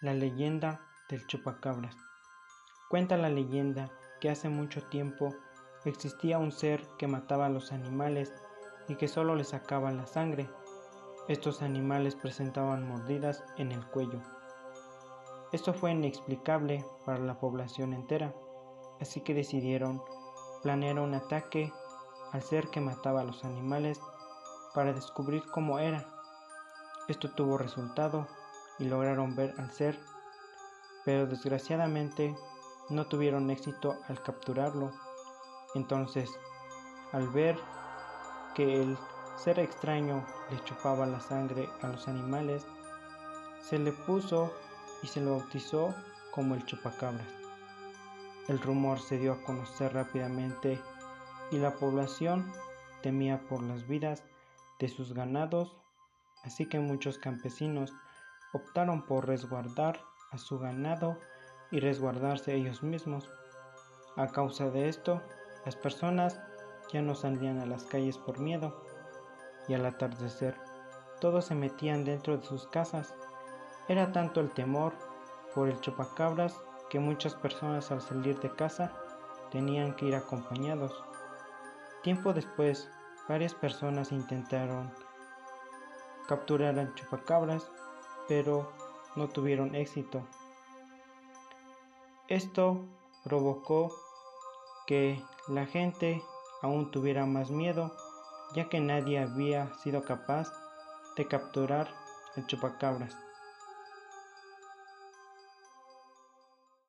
La leyenda del chupacabras. Cuenta la leyenda que hace mucho tiempo existía un ser que mataba a los animales y que solo les sacaba la sangre. Estos animales presentaban mordidas en el cuello. Esto fue inexplicable para la población entera, así que decidieron planear un ataque al ser que mataba a los animales para descubrir cómo era. Esto tuvo resultado y lograron ver al ser, pero desgraciadamente no tuvieron éxito al capturarlo. Entonces, al ver que el ser extraño le chupaba la sangre a los animales, se le puso y se lo bautizó como el chupacabras. El rumor se dio a conocer rápidamente y la población temía por las vidas de sus ganados, así que muchos campesinos optaron por resguardar a su ganado y resguardarse ellos mismos. A causa de esto, las personas ya no salían a las calles por miedo y al atardecer todos se metían dentro de sus casas. Era tanto el temor por el chupacabras que muchas personas al salir de casa tenían que ir acompañados. Tiempo después, varias personas intentaron capturar al chupacabras pero no tuvieron éxito. Esto provocó que la gente aún tuviera más miedo, ya que nadie había sido capaz de capturar el chupacabras.